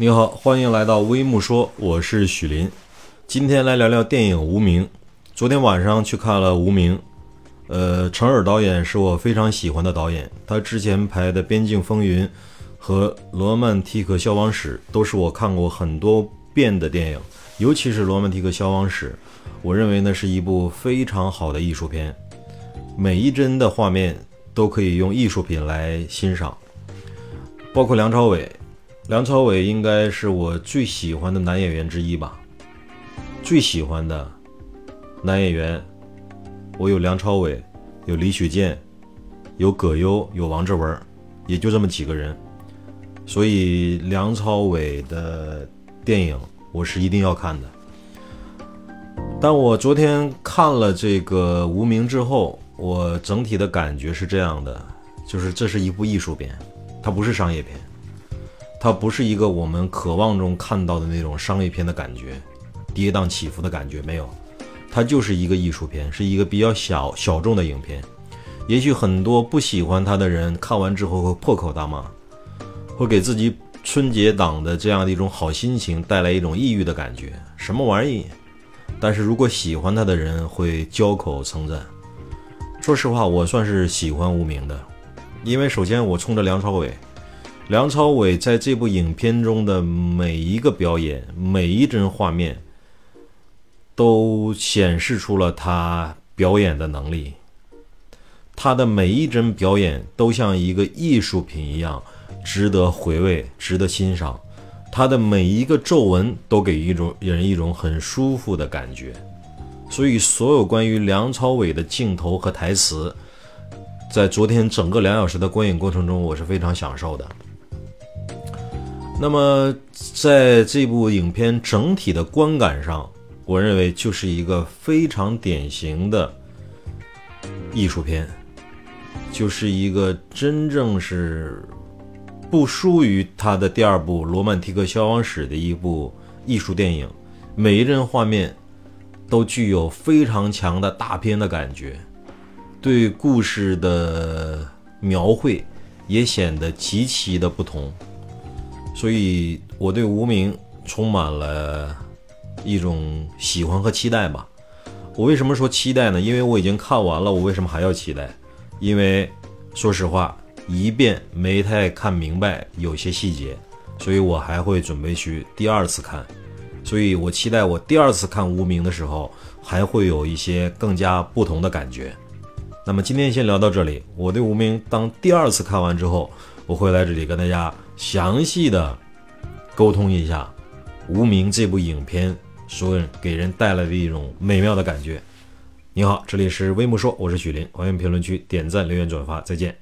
你好，欢迎来到微木说，我是许林。今天来聊聊电影《无名》。昨天晚上去看了《无名》，呃，陈耳导演是我非常喜欢的导演，他之前拍的《边境风云》和《罗曼蒂克消亡史》都是我看过很多遍的电影，尤其是《罗曼蒂克消亡史》，我认为那是一部非常好的艺术片，每一帧的画面都可以用艺术品来欣赏，包括梁朝伟。梁朝伟应该是我最喜欢的男演员之一吧，最喜欢的男演员，我有梁朝伟，有李雪健，有葛优，有王志文，也就这么几个人，所以梁朝伟的电影我是一定要看的。但我昨天看了这个《无名》之后，我整体的感觉是这样的，就是这是一部艺术片，它不是商业片。它不是一个我们渴望中看到的那种商业片的感觉，跌宕起伏的感觉没有，它就是一个艺术片，是一个比较小小众的影片。也许很多不喜欢它的人看完之后会破口大骂，会给自己春节档的这样的一种好心情带来一种抑郁的感觉，什么玩意？但是如果喜欢它的人会交口称赞。说实话，我算是喜欢无名的，因为首先我冲着梁朝伟。梁朝伟在这部影片中的每一个表演、每一帧画面，都显示出了他表演的能力。他的每一帧表演都像一个艺术品一样，值得回味、值得欣赏。他的每一个皱纹都给一种给人一种很舒服的感觉。所以，所有关于梁朝伟的镜头和台词，在昨天整个两小时的观影过程中，我是非常享受的。那么，在这部影片整体的观感上，我认为就是一个非常典型的艺术片，就是一个真正是不输于他的第二部《罗曼蒂克消亡史》的一部艺术电影。每一帧画面都具有非常强的大片的感觉，对故事的描绘也显得极其的不同。所以，我对无名充满了一种喜欢和期待吧。我为什么说期待呢？因为我已经看完了，我为什么还要期待？因为说实话，一遍没太看明白有些细节，所以我还会准备去第二次看。所以我期待我第二次看无名的时候，还会有一些更加不同的感觉。那么今天先聊到这里。我对无名当第二次看完之后，我会来这里跟大家。详细的沟通一下《无名》这部影片所给人带来的一种美妙的感觉。你好，这里是微木说，我是许林，欢迎评论区点赞、留言、转发，再见。